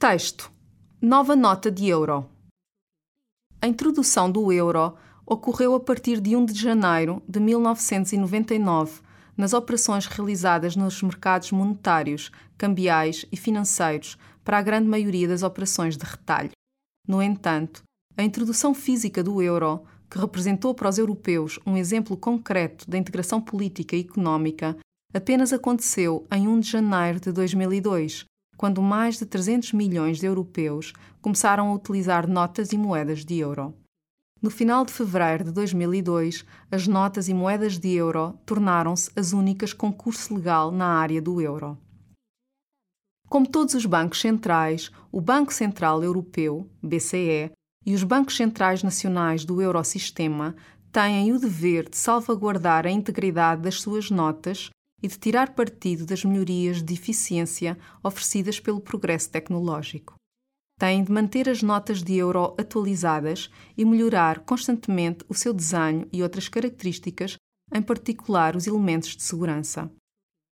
Texto: Nova nota de euro. A introdução do euro ocorreu a partir de 1 de janeiro de 1999, nas operações realizadas nos mercados monetários, cambiais e financeiros para a grande maioria das operações de retalho. No entanto, a introdução física do euro, que representou para os europeus um exemplo concreto da integração política e económica, apenas aconteceu em 1 de janeiro de 2002, quando mais de 300 milhões de europeus começaram a utilizar notas e moedas de euro. No final de fevereiro de 2002, as notas e moedas de euro tornaram-se as únicas com curso legal na área do euro. Como todos os bancos centrais, o Banco Central Europeu, BCE, e os bancos centrais nacionais do Eurosistema têm o dever de salvaguardar a integridade das suas notas e de tirar partido das melhorias de eficiência oferecidas pelo progresso tecnológico. Têm de manter as notas de euro atualizadas e melhorar constantemente o seu desenho e outras características, em particular os elementos de segurança.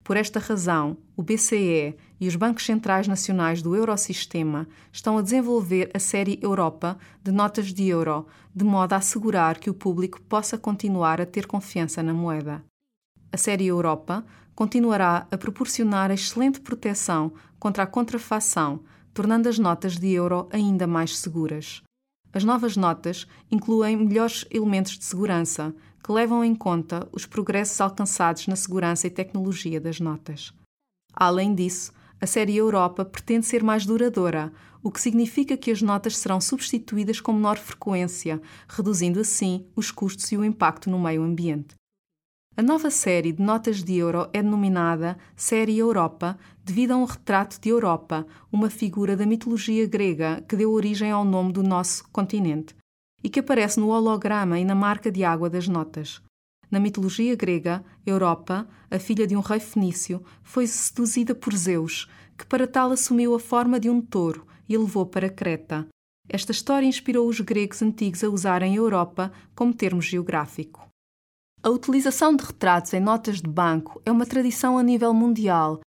Por esta razão, o BCE e os bancos centrais nacionais do Eurosistema estão a desenvolver a série Europa de notas de euro, de modo a assegurar que o público possa continuar a ter confiança na moeda a série Europa continuará a proporcionar excelente proteção contra a contrafação, tornando as notas de euro ainda mais seguras. As novas notas incluem melhores elementos de segurança que levam em conta os progressos alcançados na segurança e tecnologia das notas. Além disso, a série Europa pretende ser mais duradoura, o que significa que as notas serão substituídas com menor frequência, reduzindo assim os custos e o impacto no meio ambiente. A nova série de notas de euro é denominada Série Europa devido a um retrato de Europa, uma figura da mitologia grega que deu origem ao nome do nosso continente, e que aparece no holograma e na marca de água das notas. Na mitologia grega, Europa, a filha de um rei fenício, foi seduzida por Zeus, que para tal assumiu a forma de um touro e a levou para Creta. Esta história inspirou os gregos antigos a usarem Europa como termo geográfico. A utilização de retratos em notas de banco é uma tradição a nível mundial.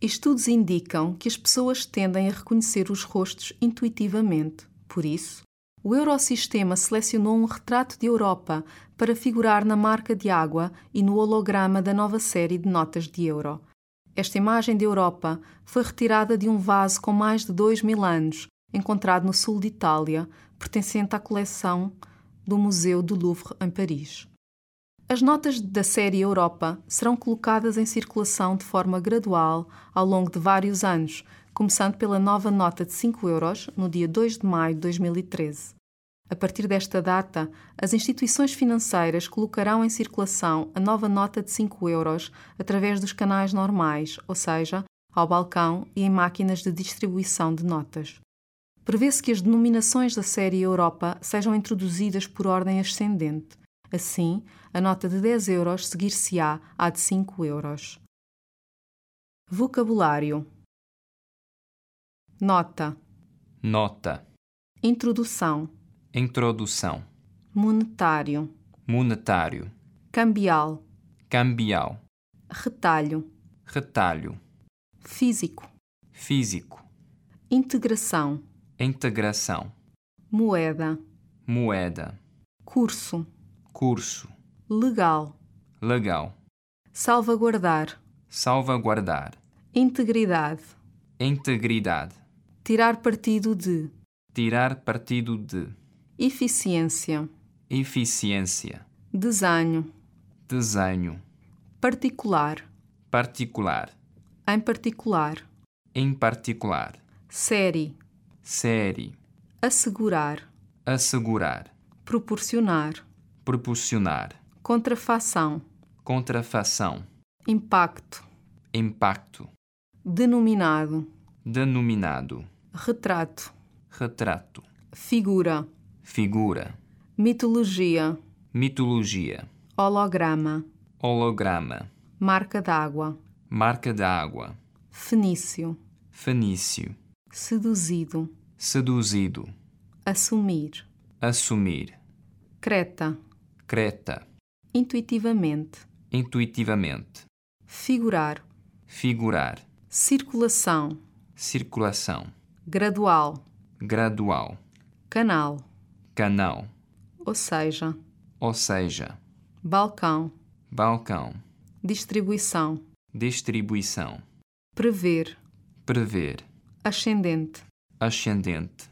Estudos indicam que as pessoas tendem a reconhecer os rostos intuitivamente. Por isso, o Eurosistema selecionou um retrato de Europa para figurar na marca de água e no holograma da nova série de notas de euro. Esta imagem de Europa foi retirada de um vaso com mais de dois mil anos, encontrado no sul de Itália, pertencente à coleção do Museu do Louvre, em Paris. As notas da série Europa serão colocadas em circulação de forma gradual ao longo de vários anos, começando pela nova nota de 5 euros no dia 2 de maio de 2013. A partir desta data, as instituições financeiras colocarão em circulação a nova nota de 5 euros através dos canais normais, ou seja, ao balcão e em máquinas de distribuição de notas. Prevê-se que as denominações da série Europa sejam introduzidas por ordem ascendente Assim, a nota de 10 euros seguir-se-á à de 5 euros. Vocabulário: Nota, nota, Introdução, introdução, Monetário, monetário, Cambial, cambial, Retalho, retalho, Físico, físico, Integração, integração, Moeda, moeda, Curso, curso, Legal, legal, Salvaguardar, salvaguardar, Integridade, integridade, Tirar partido de, tirar partido de, Eficiência, eficiência, Desenho, desenho, Particular, particular, em particular, em particular, série, série, assegurar, assegurar, proporcionar, proporcionar, contrafação, contrafação, impacto, impacto, denominado, denominado, retrato, retrato, figura, figura, mitologia, mitologia, holograma, holograma, marca d'água, marca d'água, fenício, fenício, seduzido, seduzido, assumir, assumir, creta, creta, intuitivamente, intuitivamente, figurar, figurar, circulação, circulação, gradual, gradual, canal, canal, ou seja, ou seja, balcão, balcão, distribuição, distribuição, prever, prever, ascendente, ascendente,